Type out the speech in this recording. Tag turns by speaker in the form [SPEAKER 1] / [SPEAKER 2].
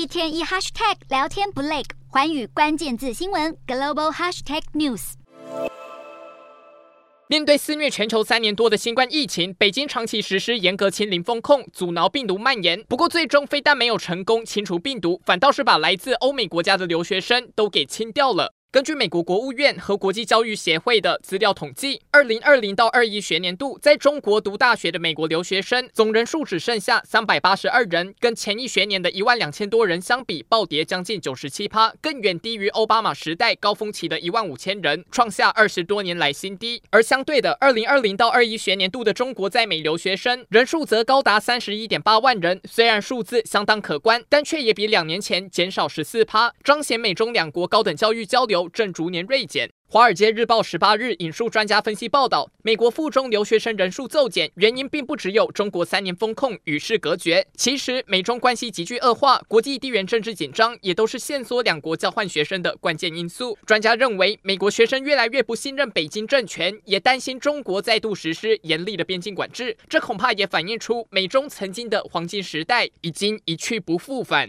[SPEAKER 1] 一天一 hashtag 聊天不累，环宇关键字新闻 global hashtag news。
[SPEAKER 2] 面对肆虐全球三年多的新冠疫情，北京长期实施严格清零风控，阻挠病毒蔓延。不过，最终非但没有成功清除病毒，反倒是把来自欧美国家的留学生都给清掉了。根据美国国务院和国际教育协会的资料统计，二零二零到二一学年度在中国读大学的美国留学生总人数只剩下三百八十二人，跟前一学年的一万两千多人相比，暴跌将近九十七趴，更远低于奥巴马时代高峰期的一万五千人，创下二十多年来新低。而相对的，二零二零到二一学年度的中国在美留学生人数则高达三十一点八万人，虽然数字相当可观，但却也比两年前减少十四趴，彰显美中两国高等教育交流。正逐年锐减。《华尔街日报》十八日引述专家分析报道，美国附中留学生人数骤减，原因并不只有中国三年封控与世隔绝，其实美中关系急剧恶化，国际地缘政治紧张也都是限缩两国交换学生的关键因素。专家认为，美国学生越来越不信任北京政权，也担心中国再度实施严厉的边境管制，这恐怕也反映出美中曾经的黄金时代已经一去不复返。